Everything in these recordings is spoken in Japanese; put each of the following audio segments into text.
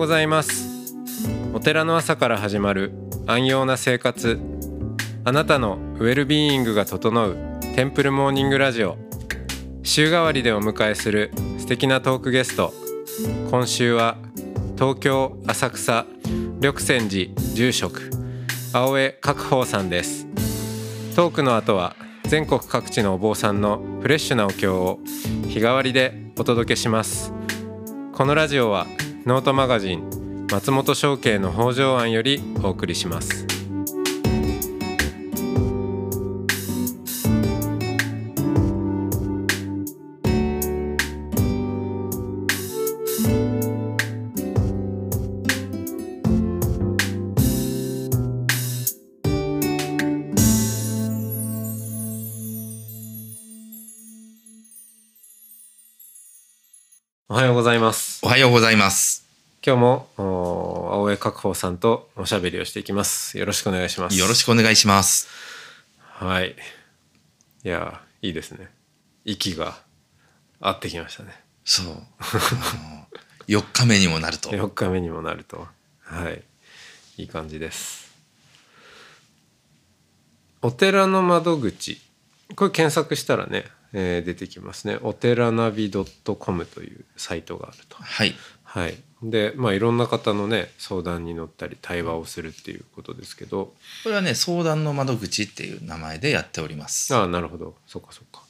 ございます。お寺の朝から始まる安養な生活。あなたのウェルビーイングが整うテンプルモーニングラジオ。週替わりでお迎えする素敵なトークゲスト。今週は東京浅草緑泉寺住職青江角宝さんです。トークの後は全国各地のお坊さんのフレッシュなお経を日替わりでお届けします。このラジオはノートマガジン松本商家の北条案よりお送りします。おはようございます。おはようございます。今日もお青江角宝さんとおしゃべりをしていきます。よろしくお願いします。よろしくお願いします。はい。いやいいですね。息が合ってきましたね。そう。あの4日目にもなると。4日目にもなると。はい。いい感じです。お寺の窓口。これ検索したらね、えー出てきますね。お寺ナビ .com というサイトがあると。はい。はい。でまあいろんな方のね相談に乗ったり対話をするっていうことですけど。これはね、相談の窓口っていう名前でやっております。ああなるほど。そうかそうか。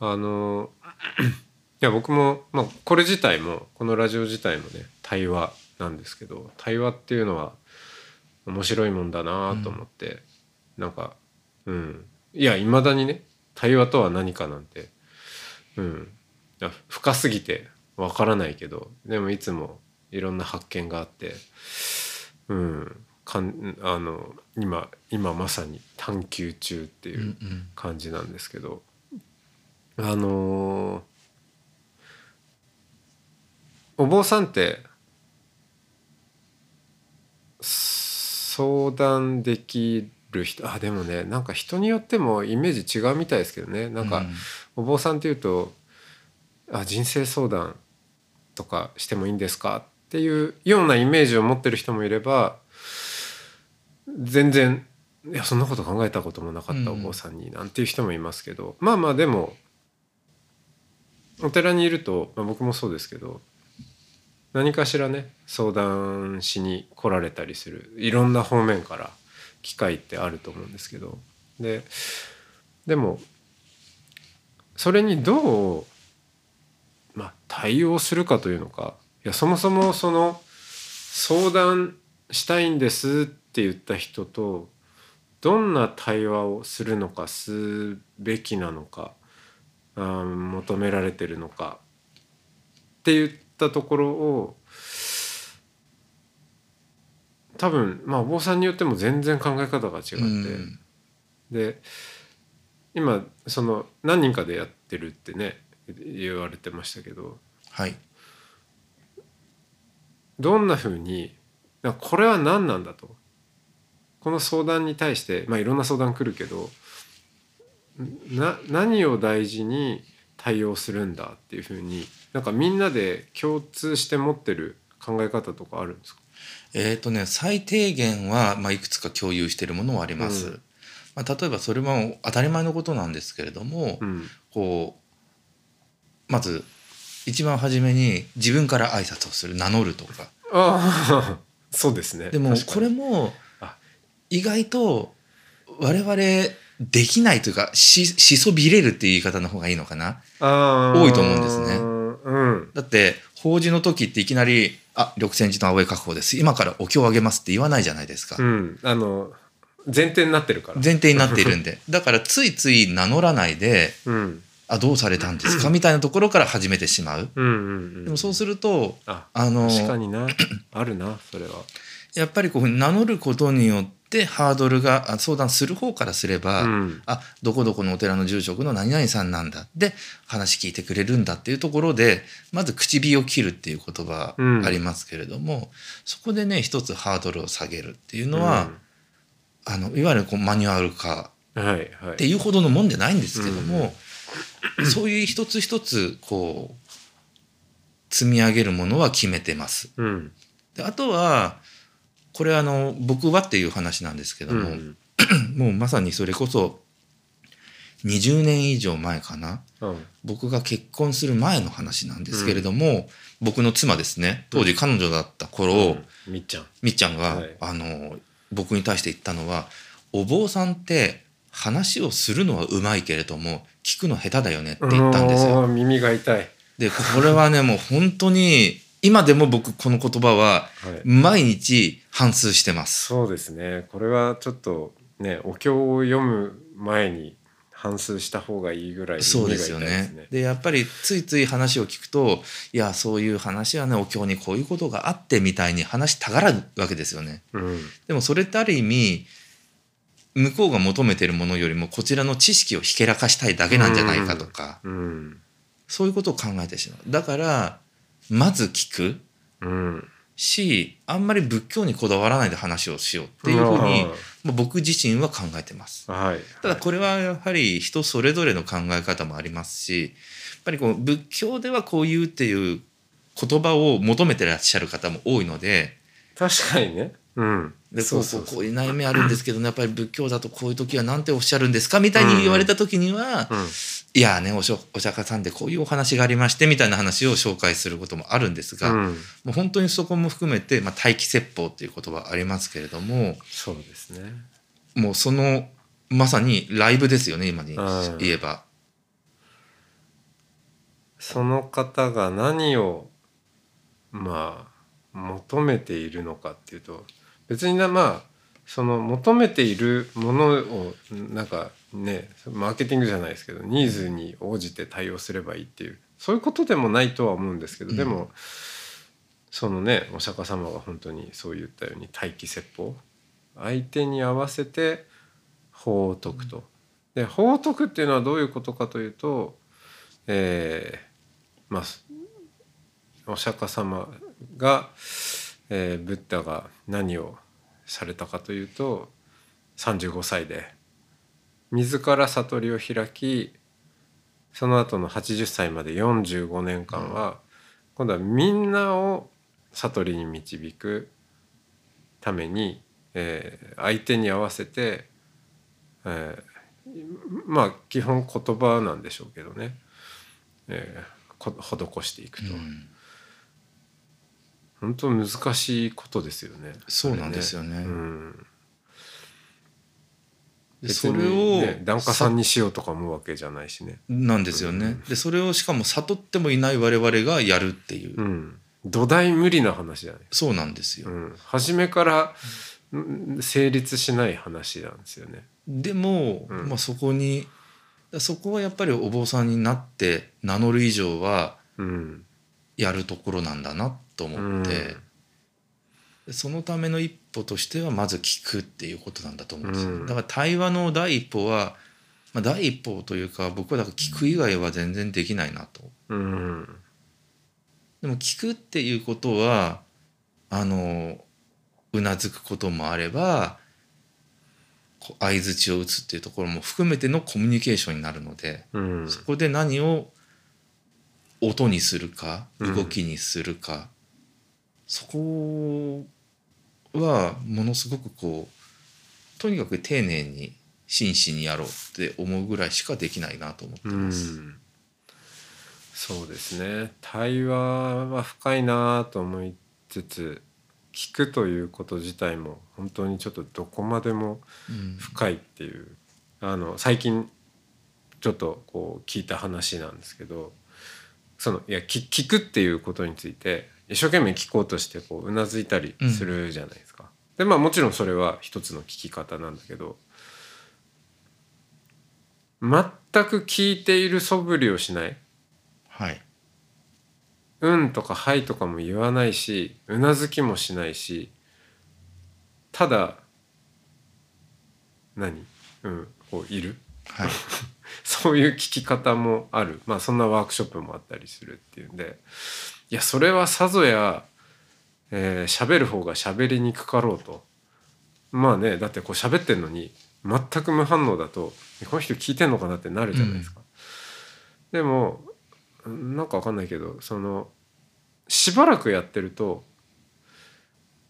あのいや僕も、まあ、これ自体もこのラジオ自体もね対話なんですけど対話っていうのは面白いもんだなと思って、なんかうん。いやいまだにね対話とは何かなんて。うん。深すぎてわからないけどでもいつもいろんな発見があってうん。かんあの今今まさに探求中っていううん。感じなんですけど、あのーお坊さんって相談できる人あでもねなんか人によってもイメージ違うみたいですけどね。なんか、うん。お坊さんっていうと「あ人生相談とかしてもいいんですか?」っていうようなイメージを持ってる人もいれば全然いやそんなこと考えたこともなかったお坊さんになんていう人もいますけど、まあまあでもお寺にいると、まあ、僕もそうですけど何かしらね相談しに来られたりする。いろんな方面から機会ってあると思うんですけど。ででもそれにどう、まあ、対応するかというのか。いやそもそもその相談したいんですって言った人とどんな対話をするのかすべきなのかあ求められてるのかって言ったところを多分まあお坊さんによっても全然考え方が違って、うん。で今その何人かでやってるってね言われてましたけど。はい。どんなふうにこれは何なんだと。この相談に対してまあいろんな相談来るけどな何を大事に対応するんだっていうふうになんかみんなで共通して持ってる考え方とかあるんですか？えっ、とね、最低限は、まあ、いくつか共有しているものはあります。うん。まあ、例えばそれは当たり前のことなんですけれども、うん。こうまず一番初めに自分から挨拶をする。名乗るとか。ああ そうですね。でもこれもあ。意外と我々できないというかししそびれるっていう言い方の方がいいのかな。多いと思うんですね。うん。だって法事の時っていきなり「あ緑泉寺の青江確保です今からお経をあげます」って言わないじゃないですか、うん、あの前提になってるから。前提になっているんで だからついつい名乗らないでうん、「あどうされたんですか? 」みたいなところから始めてしまううん、うん、うん。でもそうするとあ、あの確かにな、あるな、それは。やっぱりこう名乗ることによってハードルがあ相談する方からすれば、うん、あどこどこのお寺の住職の何々さんなんだ。で話聞いてくれるんだっていうところでまず口火を切るっていう言葉うん。ありますけれども、そこでね一つハードルを下げるっていうのは、あのいわゆるこうマニュアル化。っていうほどのもんじゃないんですけども、そういう一つ一つこう積み上げるものは決めてます。うん。であとはこれあの僕はっていう話なんですけども、うん。もうまさにそれこそ20年以上前かな。うん。僕が結婚する前の話なんですけれども、僕の妻ですね。当時彼女だった頃、うん。みっちゃん。みっちゃんが、はい。あの僕に対して言ったのは「お坊さんって話をするのはうまいけれども聞くの下手だよね」って言ったんですよ。耳が痛い。でこれはねもう本当に今でも僕この言葉ははい毎日反芻してます。そうですねこれはちょっとねお経を読む前に反芻した方がいいぐらいそうですよね。でやっぱりついつい話を聞くといやそういう話はねお経にこういうことがあってみたいに話したがるわけですよね。うんでもそれってある意味向こうが求めてるものよりもこちらの知識をひけらかしたいだけなんじゃないかとか、うんそういうことを考えてしまう。だからまず聞くうんしあんまり仏教にこだわらないで話をしようっていうふうに、まあ僕自身は考えてます。はい。ただこれはやはり人それぞれの考え方もありますしやっぱりこう仏教ではこう言うっていう言葉を求めてらっしゃる方も多いので確かにねうん。でこうそうこうこういう悩みあるんですけどねやっぱり仏教だとこういう時は何ておっしゃるんですかみたいに言われた時には、うん。いやねおしょお釈迦さんでこういうお話がありましてみたいな話を紹介することもあるんですが、うん。もう本当にそこも含めて、まあ、待機説法っていう言葉ありますけれどもそうですね。もうそのまさにライブですよね今にうん。言えば。その方が何をまあ求めているのかっていうと別になまあその求めているものをなんかねマーケティングじゃないですけどニーズに応じて対応すればいいっていうそういうことでもないとは思うんですけど、うんでもそのねお釈迦様が本当にそう言ったように待機説法相手に合わせて法を説くと。で法を説くっていうのはどういうことかというと、えーまあお釈迦様が、えーブッダが何をされたかというと35歳で自ら悟りを開きその後の80歳まで45年間は、今度はみんなを悟りに導くために、えー相手に合わせて、えーまあ基本言葉なんでしょうけどね、えーこ施していくと、うん本当難しいことですよね。そうなんですよねあれうん、それを、ね、檀家さんにしようとか思うわけじゃないしね。なんですよね。でそれをしかも悟ってもいない我々がやるっていう、うん、土台無理な話じゃない。そうなんですよ。うん、初めからうん成立しない話なんですよね。でも、うんまあ、そこにそこはやっぱりお坊さんになって名乗る以上はうん、やるところなんだなと思って、でそのための一歩としてはまず聞くっていうことなんだと思うんですよ、うん。だから対話の第一歩は、まあ、第一歩というか僕はだから聞く以外は全然できないなと。うん、でも聞くっていうことはあのうなずくこともあれば相づちを打つっていうところも含めてのコミュニケーションになるので、うん、そこで何を音にするかうん動きにするか、そこはものすごくこうとにかく丁寧に真摯にやろうって思うぐらいしかできないなと思ってうます。ん、そうですね。対話は深いなと思いつつ、聞くということ自体も本当にちょっとどこまでもうん深いっていうあの最近ちょっとこう聞いた話なんですけどそのいや聞聞くっていうことについて一生懸命聞こうとしてこううなずいたりするじゃないですか。でまあもちろんそれは一つの聞き方なんだけど全く聞いている素振りをしない。はい「うん」とか「はい」とかも言わないしうなずきもしないしただ何？うんこういる？はい。そういう聞き方もある。まあそんなワークショップもあったりするっていうんでいやそれはさぞや喋、えー喋る方が喋りにくかろうと。まあねだってこう喋ってんのに全く無反応だとこの人聞いてんのかなってなるじゃないですか。でもなんかわかんないけどそのしばらくやってると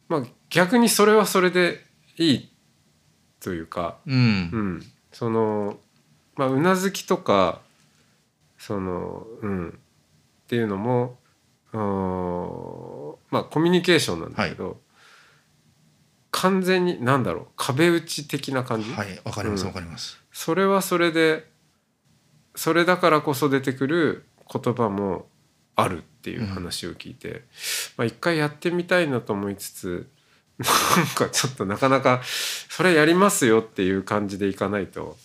まあ逆にそれはそれでいいというか、うん。うん、そのまあうなずきとかそのうん。っていうのもまあコミュニケーションなんだけど、完全に何だろう壁打ち的な感じ、はいわかりますうん。わかります。それはそれでそれだからこそ出てくる言葉もあるっていう話を聞いて、まあ一回やってみたいなと思いつつ なんかちょっとなかなかそれやりますよっていう感じでいかないと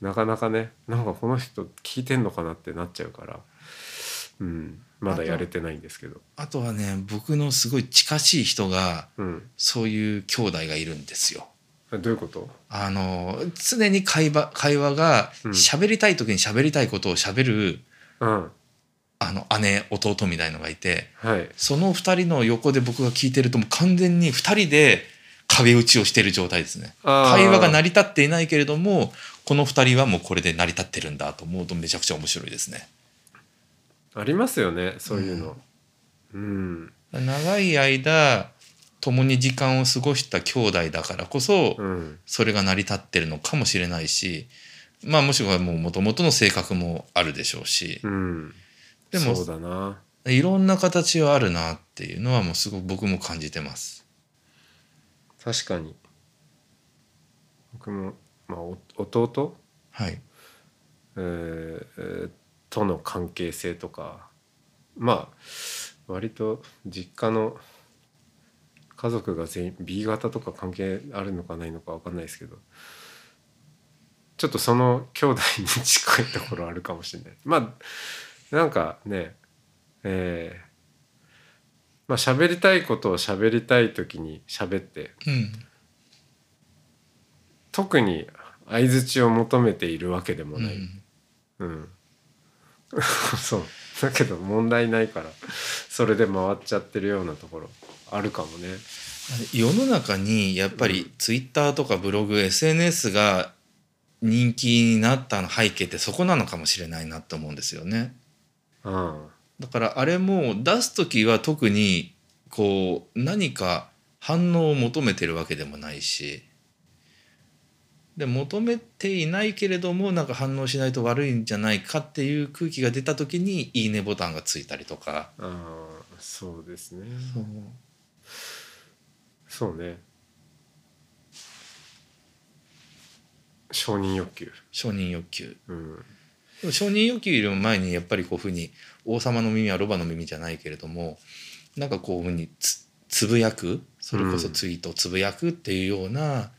なかなかねなんかこの人聞いてんのかなってなっちゃうから、うん、まだやれてないんですけど。あとはね僕のすごい近しい人がうん、そういう兄弟がいるんですよ。どういうこと？あの常に会話会話がうん。喋りたい時に喋りたいことを喋る、うん。あの姉弟みたいのがいてはい。その2人の横で僕が聞いてるともう完全に2人で壁打ちをしている状態ですね。会話が成り立っていないけれどもこの2人はもうこれで成り立ってるんだと思うとめちゃくちゃ面白いですねありますよねそういうの。うん。長い間共に時間を過ごした兄弟だからこそ、うん。それが成り立ってるのかもしれないしまあもしくはもう元々の性格もあるでしょうし。うん、でもそうだな。いろんな形はあるなっていうのはもうすごく僕も感じてます。確かに。僕も、まあ、お弟、はい、えーえーとの関係性とかまあ割と実家の家族が全員 B 型とか関係あるのかないのか分かんないですけどちょっとその兄弟に近いところあるかもしれない。まあなんかねえーまあ喋りたいことを喋りたい時に喋ってうん。特に相づちを求めているわけでもない、うん。うん、そうだけど問題ないからそれで回っちゃってるようなところあるかもね。世の中にやっぱりツイッターとかブログ SNS が人気になった背景ってそこなのかもしれないなって思うんですよね。うんだからあれも出す時は特にこう何か反応を求めてるわけでもないしで求めていないけれどもなんか反応しないと悪いんじゃないかっていう空気が出た時に「いいね」ボタンがついたりとか。あーそうですね。そう。ね。承認欲求、承認欲求。うん、でも承認欲求よりも前にやっぱりこういうふうに王様の耳はロバの耳じゃないけれどもなんかこういうふうにつつぶやく。それこそツイートつぶやくっていうような、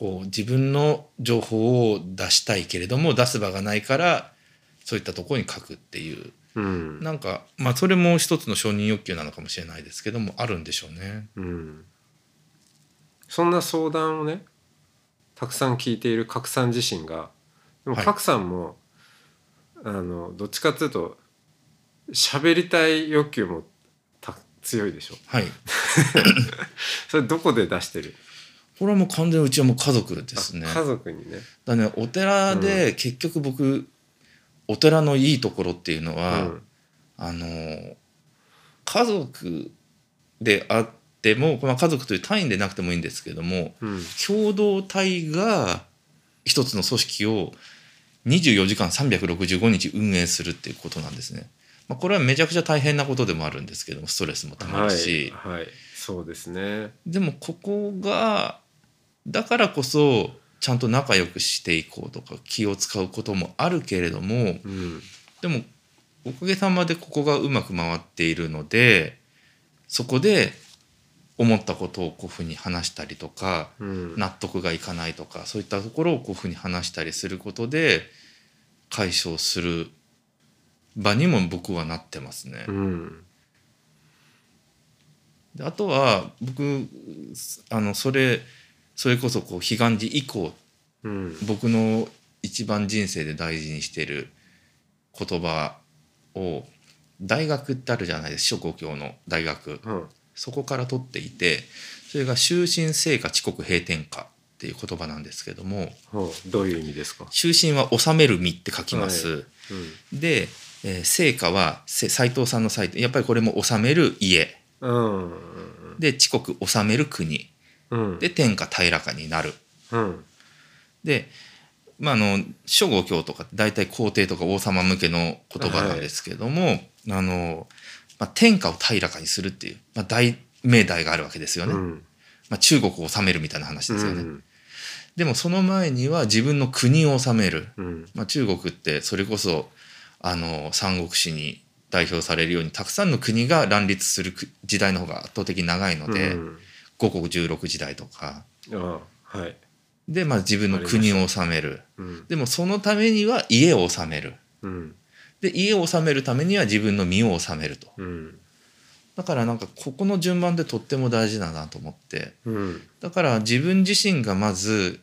こう自分の情報を出したいけれども出す場がないからそういったところに書くっていう。うん。なんかまあそれも一つの承認欲求なのかもしれないですけどもあるんでしょうね。うん、そんな相談をねたくさん聞いている賀来さん自身がでもはい。賀来さんも、あのどっちかっていうと喋りたい欲求もた強いでしょ？はい。それどこで出してる？これはもう完全にうちはもう家族ですね。あ家族にね。だねお寺で結局僕、お寺のいいところっていうのは、うん。あの家族であっても、まあ、家族という単位でなくてもいいんですけどもうん。共同体が一つの組織を24時間365日運営するっていうことなんですね。まあ、これはめちゃくちゃ大変なことでもあるんですけどもストレスもたまるし、はい、はい、そうですね。でもここがだからこそちゃんと仲良くしていこうとか気を使うこともあるけれどもうん。でもおかげさまでここがうまく回っているのでそこで思ったことをこういうふうに話したりとかうん。納得がいかないとかそういったところをこういうふうに話したりすることで解消する場にも僕はなってますね。うん。であとは僕あのそれそれこそこう彼岸寺以降うん。僕の一番人生で大事にしてる言葉を大学ってあるじゃないですか諸公共の大学。うん。そこから取っていてそれが終身成果遅刻閉店化っていう言葉なんですけどもほうどういう意味ですか、中心は治める身って書きます。うんで、えー成果はせ斉藤さんのサイトやっぱりこれも治める家。うん。で遅刻治める国うん。で天下平らかになる。うん。で、まあ、あの諸五経とか大体皇帝とか王様向けの言葉なんですけども、あのまあ、天下を平らかにするっていう、まあ、大命題があるわけですよね、うん。まあ、中国を治めるみたいな話ですよね、うん。でもその前には自分の国を治める、うん。まあ、中国ってそれこそあの三国志に代表されるようにたくさんの国が乱立するく時代の方が圧倒的に長いので、うん五国十六時代とか。ああはい、で、まあ、自分の国を治める。うん。でもそのためには家を治める。うん。で家を治めるためには自分の身を治めると。うん。だからなんかここの順番でとっても大事だなと思って。うん。だから自分自身がまず、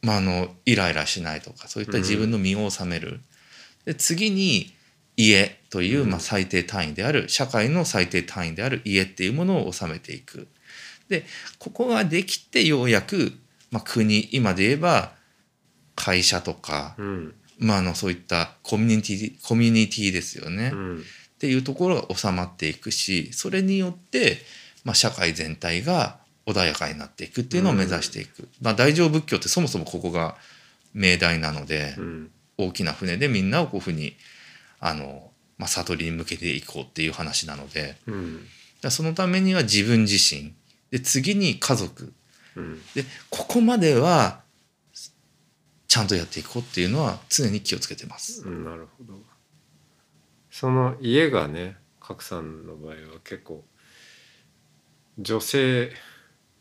まあ、あのイライラしないとかそういった自分の身を治める、で次に家という、うん。まあ、最低単位である社会の最低単位である家っていうものを治めていくでここができてようやく、まあ、国今で言えば会社とか、うん。まあ、あのそういったコミュニティコミュニティですよね、っうん。ていうところが収まっていくしそれによって、まあ、社会全体が穏やかになっていくっていうのを目指していく、まあ、大乗仏教ってそもそもここが命題なので、うん。大きな船でみんなをこういうふうにあの、まあ、悟りに向けていこうっていう話なので。だそのためには自分自身で次に家族。うん。でここまではちゃんとやっていこうっていうのは常に気をつけてます。うんなるほど。その家がね角さんの場合は結構女性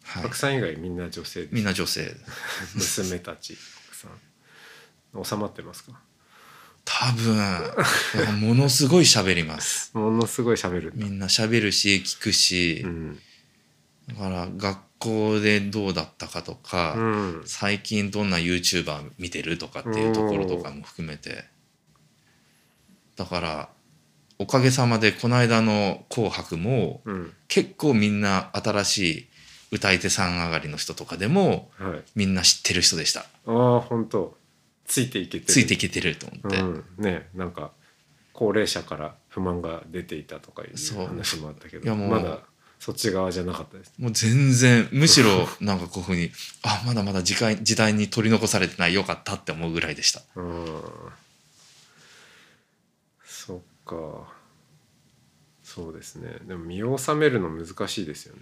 はい。角さん以外みんな女性みんな女性。娘たち奥さん。収まってますか？多分ものすごい喋ります。ものすごい喋る。みんな喋るし聞くし、うんだから学校でどうだったかとか、うん。最近どんな YouTuber 見てるとかっていうところとかも含めて。だからおかげさまでこの間の「紅白」もうん。結構みんな新しい歌い手さん上がりの人とかでもはい。みんな知ってる人でした。ああ本当。ついていけてる。ついていけてると思って、うん、ねなんか高齢者から不満が出ていたとかいう。話もあったけどいやもうまだそっち側じゃなかったです。もう全然むしろなんかこういうふうにあまだまだ時間時代に取り残されてないよかったって思うぐらいでした。うん。そっか。そうですね。でも身を収めるの難しいですよね。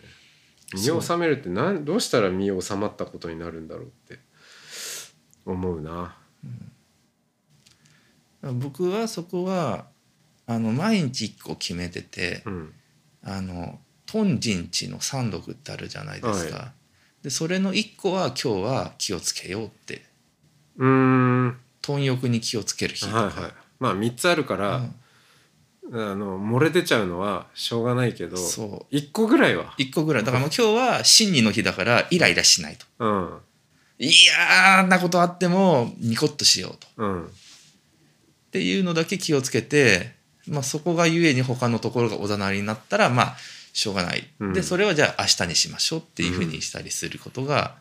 身を収めるってなんどうしたら身を収まったことになるんだろうって思うな。僕はそこはあの毎日一個決めててうん。あの頓人知の三毒ってあるじゃないですか、はでそれの一個は今日は気をつけようって。うーん。貪欲に気をつける日とか、はいはい。まあ3つあるから、うん。あの漏れ出ちゃうのはしょうがないけどそう。1個ぐらいは。一個ぐらい。だからもう今日は真理の日だからイライラしないと。うん。いやーなことあってもニコッとしようと。うん。っていうのだけ気をつけて、まあ、そこがゆえに他のところがおざなりになったらまあしょうがない、うん。でそれはじゃあ明日にしましょうっていうふうにしたりすることが、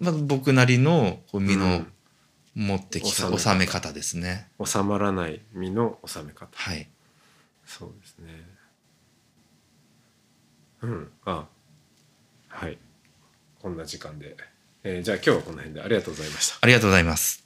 まあ、僕なりの身の持ってきたうん収め方ですね。収まらない身の収め方。はい、そうですね。うん。あ。はい。こんな時間で、えーじゃあ今日はこの辺でありがとうございました。ありがとうございます。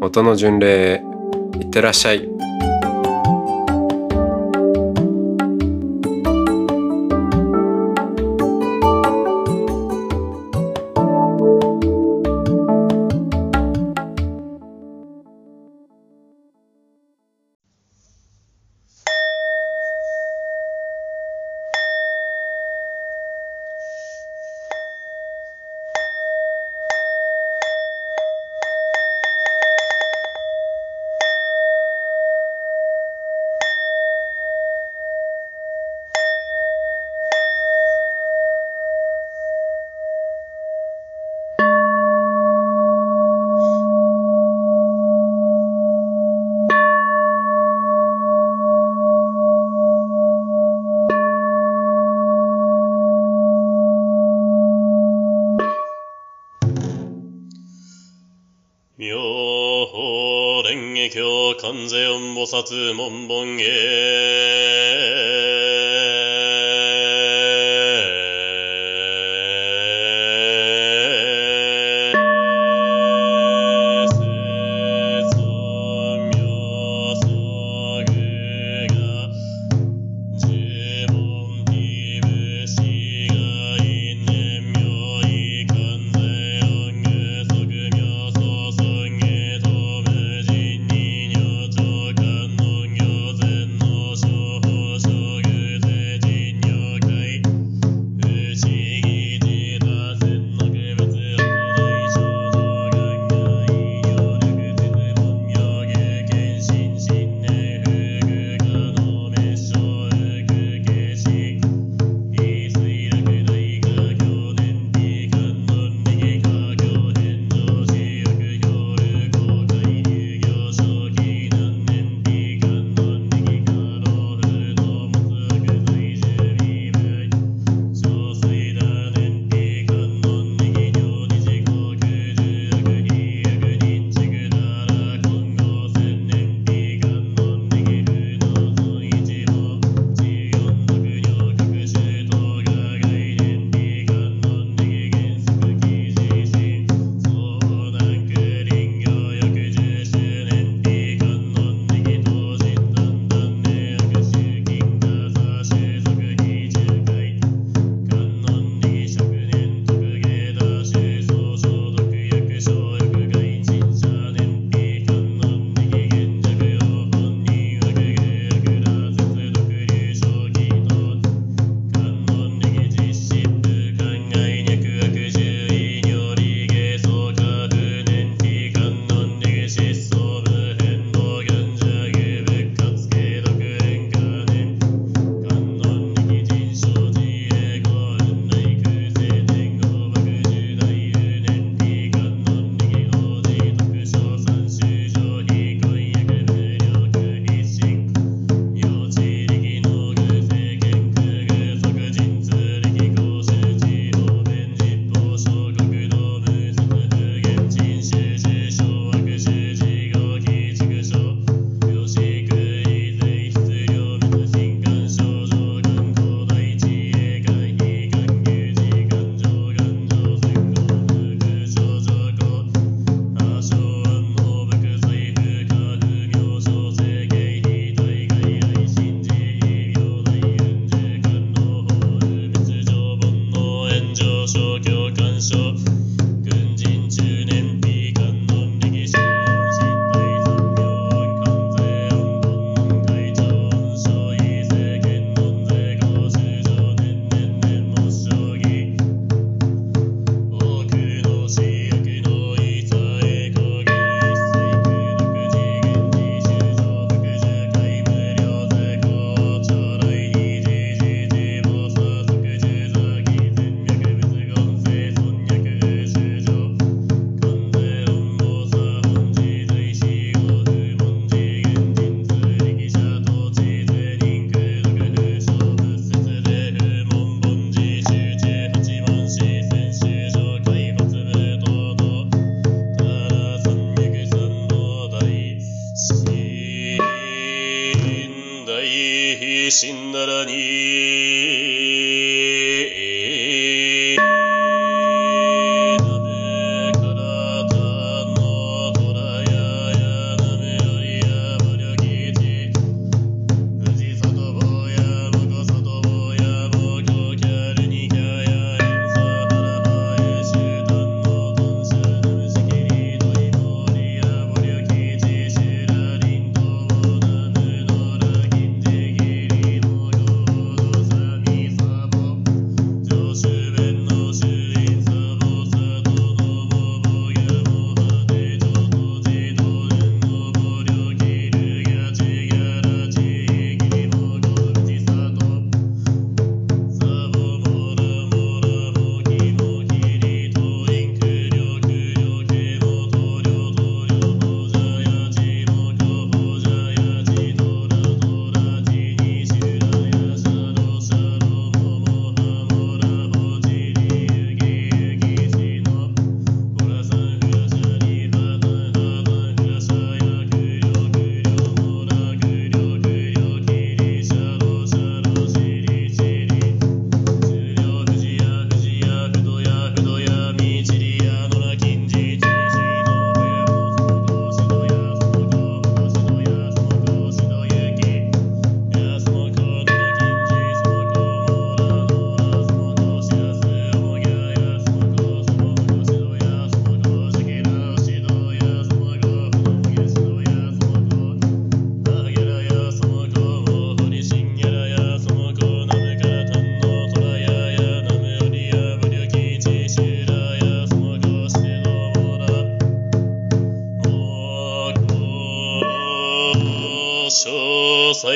音の巡礼へいってらっしゃい。蓮華経観世音菩薩文本へ。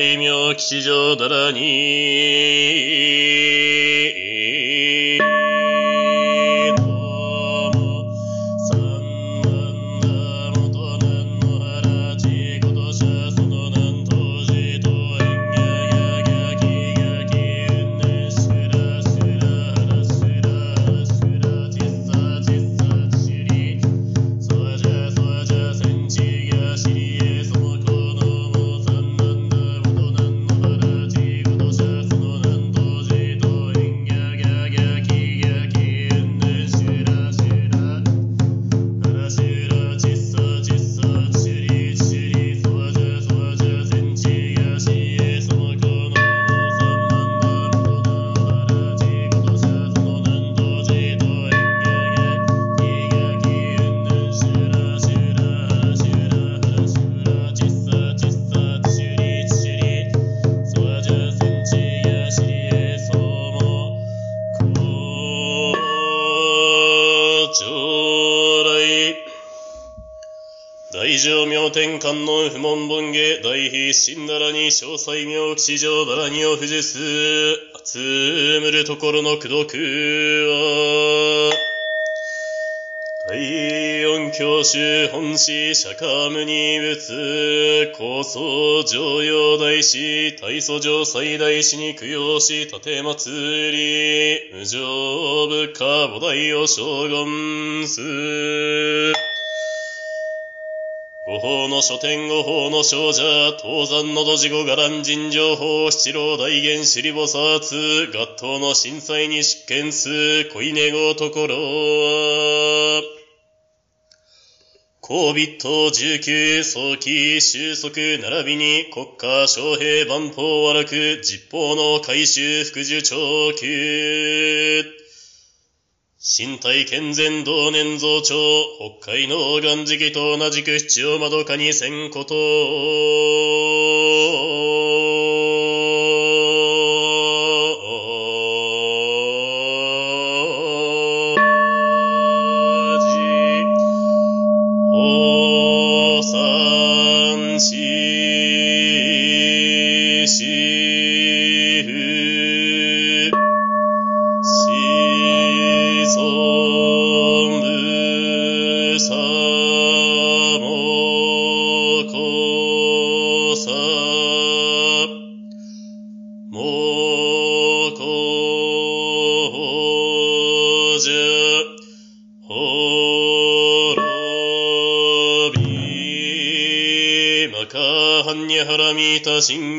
西明吉祥だらに、観音不問本下大悲神ならに詳細明吉祥だらにを不受す集むるところの功徳は大音教主本師釈迦無二仏高僧上陽大師大祖上最大師に供養し立祭り無常部下菩提を将軍す五法の書店五法の少女、東山のどじご伽藍尋情報、七郎大元首里菩薩、合頭の震災に執権す、恋根ごところ。は、高ビット19早期収束並びに国家将兵万法和楽実法の改修副受長級。身体健全同年増長、北海の岩時期と同じく七を窓かにせんこと。ら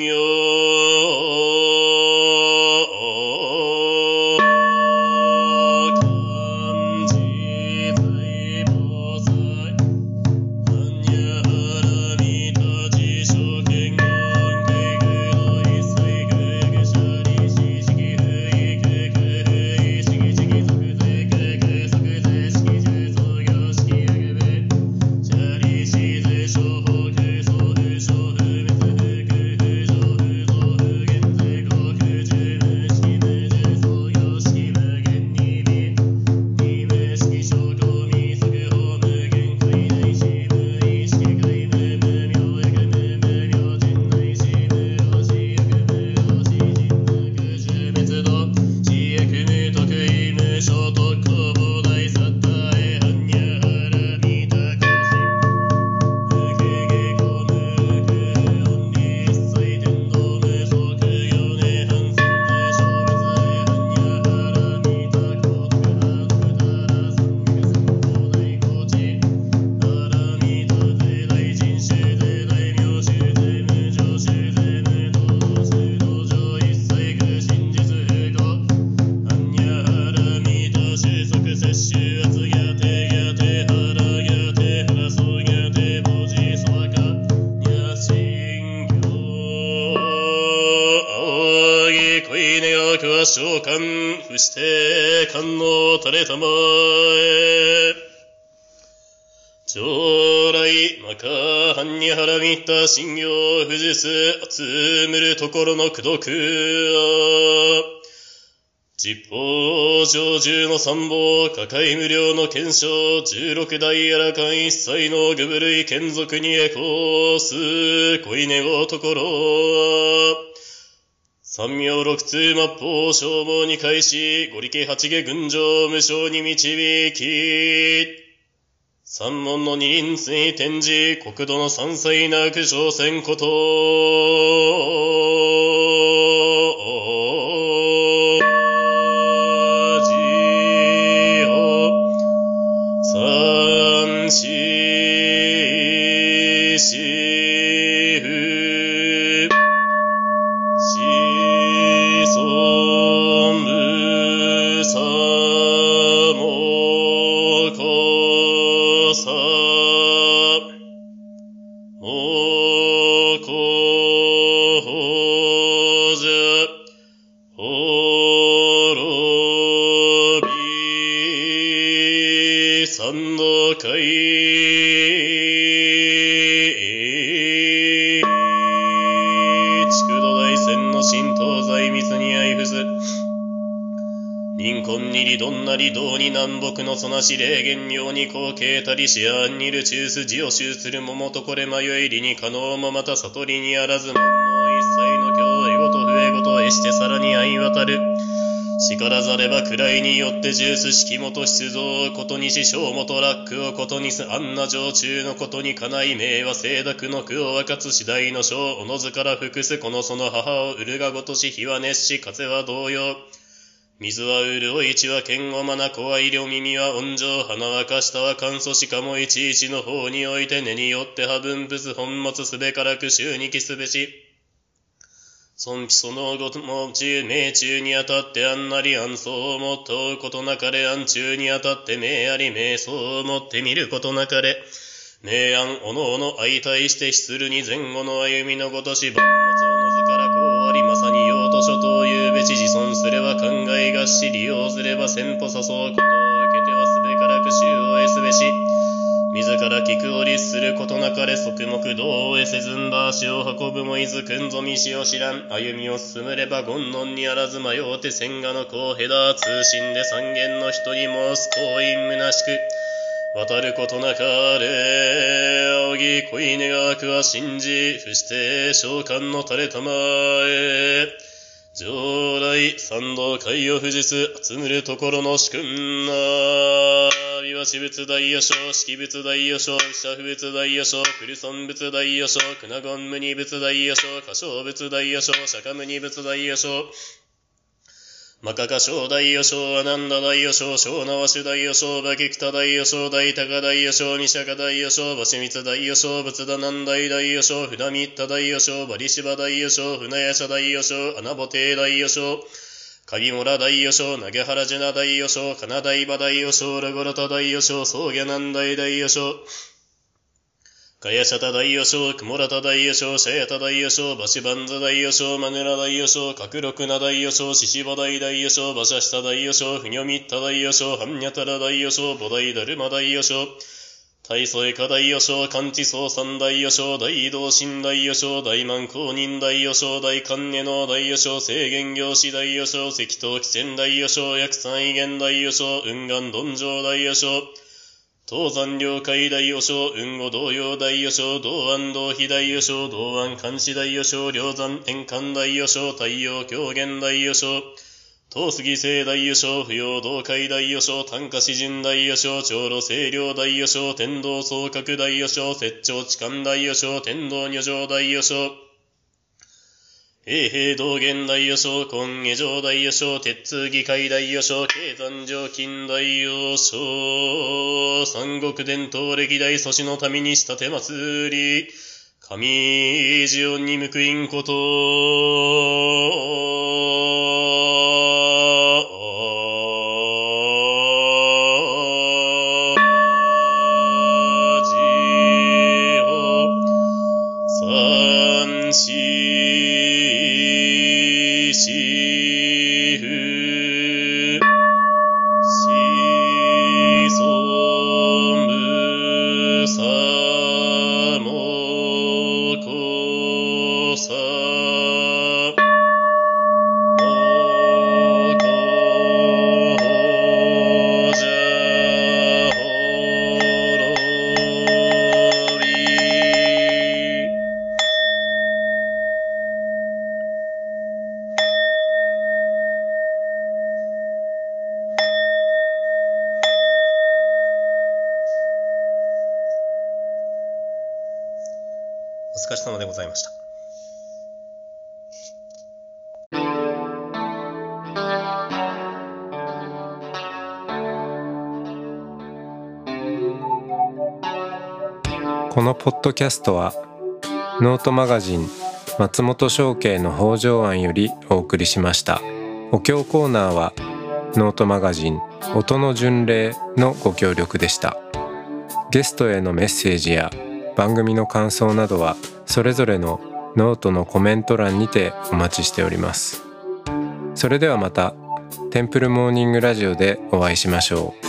して観音垂れたまえ。将来まかはんにはらみった信用不実集むるところの功。徳は実法上十の三宝、価格無料の検証、十六代やらかん一切の具部類眷属にエコース、恋願うところ。三名六通末法消耗に開始、五力八下群上無償に導き、三門の二輪水天寺、国土の三歳なく小戦こと。北のそなし霊言妙に後継たりしあんにる中枢字を集する桃とこれ迷いりに可能もまた悟りにあらずもんの一切の教えごと笛ごとえしてさらに相渡る。しからざれば位によってジュース式元出造ことにし小元ラックをことにすあんな常駐のことにかない名は清濁の句を分かつ次第の章おのずから複すこのその母を売るがごとし日は熱し風は同様。水は潤い血は剣をまな子は医療耳は温情花はかしたは乾燥しかもいちいちの方において根によっては分物本末すべからく週にきすべし。尊貴そのごとも中命中にあたってあんなり安相をもっとうことなかれ安中にあたって命あり瞑想をもって見ることなかれ。明暗おのおの相対して失るに前後の歩みのごとし万がし利用すれば先歩誘うことを受けてはすべからく衆を得すべし自ら聞くを律することなかれ側目道を得せずんば足を運ぶもいずくんぞ道を知らん歩みを進むれば権能にあらず迷うて千賀の子をへだ通信で三軒の人に申す行員虚しく渡ることなかれ、仰ぎ恋願くは信じ、伏して召喚の垂れたま常。来三道海を富士す、集むるところの主君な。美和私物大予賞、式物大予賞、社不物大予賞、クリソン物大予賞、クナゴン無二物大予賞、歌唱物大予賞、釈迦無二物大予賞、マカカ小大予賞、アナンダ大予賞、小縄主大予賞、バキクタ大予賞、大高大予賞、ニシャカ大予賞、バシミツ大予賞、仏田南大大予賞、船ミッタ大予賞、バリシバ大予賞、船屋社大予賞、アナボテイ大予賞、鍵村大予賞、投げ原ジェナ大予賞、金大場大予賞、ラゴラタ大予賞、宗家南大大予賞、かやしゃた大予賞、くもらた大予賞、しゃやた大予賞、ばしばんず大予賞、まねら大予賞、かくろくな大予賞、ししば大大予賞、ばしゃした大予賞、ふにょみった大予賞、はんにゃたら大予賞、ぼ大だるま大予賞、大宗家大予賞、完治総三大予賞、大移動新大予賞、大満公認大予賞、大官下の大予賞、制限業師大予賞、石東汽船大予賞、薬三位元大予賞、雲岩鈍上大予賞、東山領海大予賞、雲後同様大予賞、道安道非大予賞、道安監視大予賞、梁山円環大予賞、太陽狂言大予賞、東杉聖大予賞、不要道海大予賞、単価詩人大予賞、長路清涼大予賞、天道総閣大予賞、摂長痴漢大予賞、天道女上大予賞、永平道元大予想、今下上大予想、鉄通議会大予想、経山上金大予想、三国伝統歴代祖師の民にした手祭り、神ジオンに報いんこと、ポッドキャストはノートマガジン松本紹圭の方丈庵よりお送りしました。お経コーナーはノートマガジン音の巡礼のご協力でした。ゲストへのメッセージや番組の感想などはそれぞれのノートのコメント欄にてお待ちしております。それではまたテンプルモーニングラジオでお会いしましょう。